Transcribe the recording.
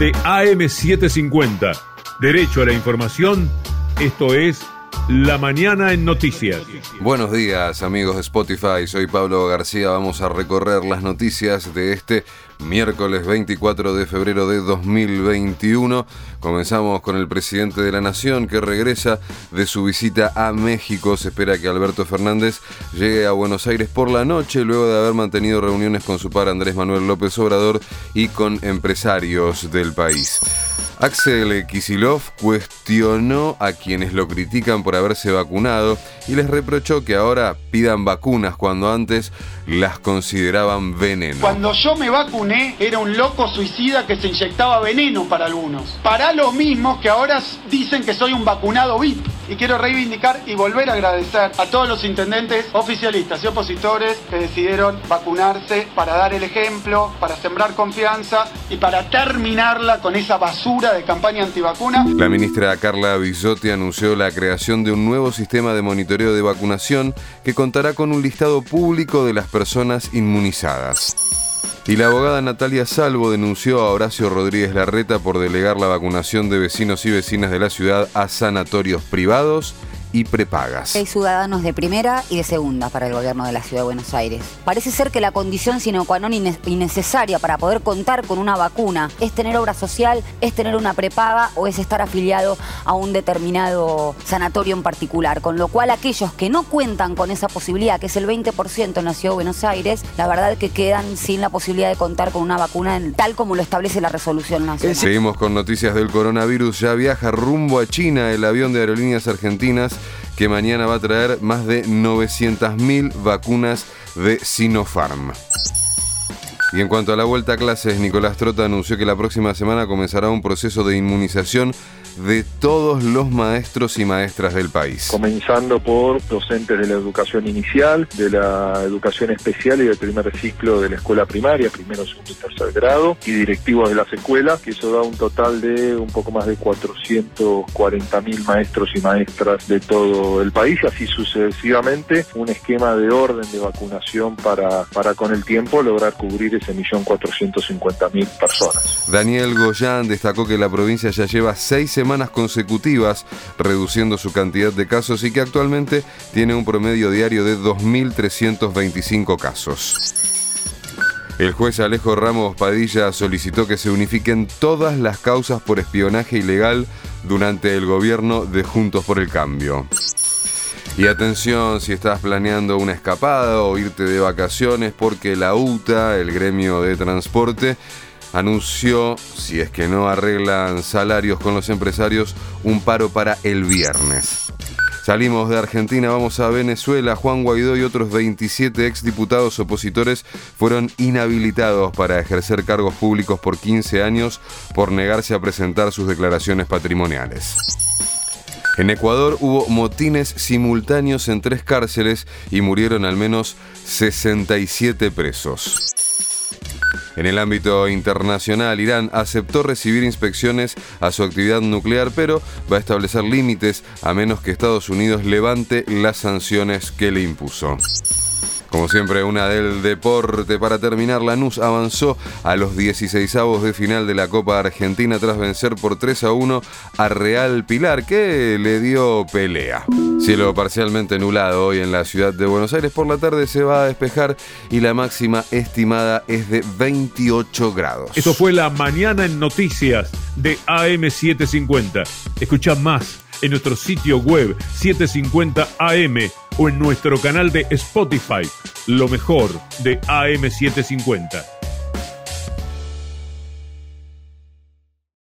de AM750. Derecho a la información. Esto es La Mañana en Noticias. Buenos días amigos de Spotify, soy Pablo García, vamos a recorrer las noticias de este miércoles 24 de febrero de 2021. Comenzamos con el presidente de la Nación que regresa de su visita a México. Se espera que Alberto Fernández llegue a Buenos Aires por la noche luego de haber mantenido reuniones con su par Andrés Manuel López Obrador y con empresarios del país. Axel Kisilov cuestionó a quienes lo critican por haberse vacunado y les reprochó que ahora pidan vacunas cuando antes las consideraban veneno. Cuando yo me vacuné era un loco suicida que se inyectaba veneno para algunos. Para lo mismo que ahora dicen que soy un vacunado VIP. Y quiero reivindicar y volver a agradecer a todos los intendentes oficialistas y opositores que decidieron vacunarse para dar el ejemplo, para sembrar confianza y para terminarla con esa basura de campaña antivacuna. La ministra Carla Bisotti anunció la creación de un nuevo sistema de monitoreo de vacunación que contará con un listado público de las personas inmunizadas. Y la abogada Natalia Salvo denunció a Horacio Rodríguez Larreta por delegar la vacunación de vecinos y vecinas de la ciudad a sanatorios privados y prepagas. Hay ciudadanos de primera y de segunda para el gobierno de la Ciudad de Buenos Aires. Parece ser que la condición sine qua non y necesaria para poder contar con una vacuna es tener obra social, es tener una prepaga o es estar afiliado a un determinado sanatorio en particular. Con lo cual aquellos que no cuentan con esa posibilidad, que es el 20% en la Ciudad de Buenos Aires, la verdad es que quedan sin la posibilidad de contar con una vacuna tal como lo establece la resolución nacional. Seguimos con noticias del coronavirus. Ya viaja rumbo a China el avión de aerolíneas argentinas que mañana va a traer más de 900.000 vacunas de Sinopharm. Y en cuanto a la vuelta a clases, Nicolás Trota anunció que la próxima semana comenzará un proceso de inmunización de todos los maestros y maestras del país. Comenzando por docentes de la educación inicial, de la educación especial y del primer ciclo de la escuela primaria, primero, segundo y tercer grado, y directivos de las escuelas, que eso da un total de un poco más de 440 mil maestros y maestras de todo el país, así sucesivamente, un esquema de orden de vacunación para, para con el tiempo lograr cubrir ese millón 450 mil personas. Daniel Goyán destacó que la provincia ya lleva seis semanas consecutivas reduciendo su cantidad de casos y que actualmente tiene un promedio diario de 2.325 casos. El juez Alejo Ramos Padilla solicitó que se unifiquen todas las causas por espionaje ilegal durante el gobierno de Juntos por el Cambio. Y atención si estás planeando una escapada o irte de vacaciones porque la UTA, el gremio de transporte, anunció, si es que no arreglan salarios con los empresarios, un paro para el viernes. Salimos de Argentina, vamos a Venezuela. Juan Guaidó y otros 27 exdiputados opositores fueron inhabilitados para ejercer cargos públicos por 15 años por negarse a presentar sus declaraciones patrimoniales. En Ecuador hubo motines simultáneos en tres cárceles y murieron al menos 67 presos. En el ámbito internacional, Irán aceptó recibir inspecciones a su actividad nuclear, pero va a establecer límites a menos que Estados Unidos levante las sanciones que le impuso. Como siempre, una del deporte. Para terminar, Lanús avanzó a los 16 de final de la Copa Argentina tras vencer por 3 a 1 a Real Pilar, que le dio pelea. Cielo parcialmente nublado hoy en la ciudad de Buenos Aires. Por la tarde se va a despejar y la máxima estimada es de 28 grados. Esto fue la mañana en noticias de AM750. Escucha más en nuestro sitio web 750am o en nuestro canal de Spotify, lo mejor de AM750.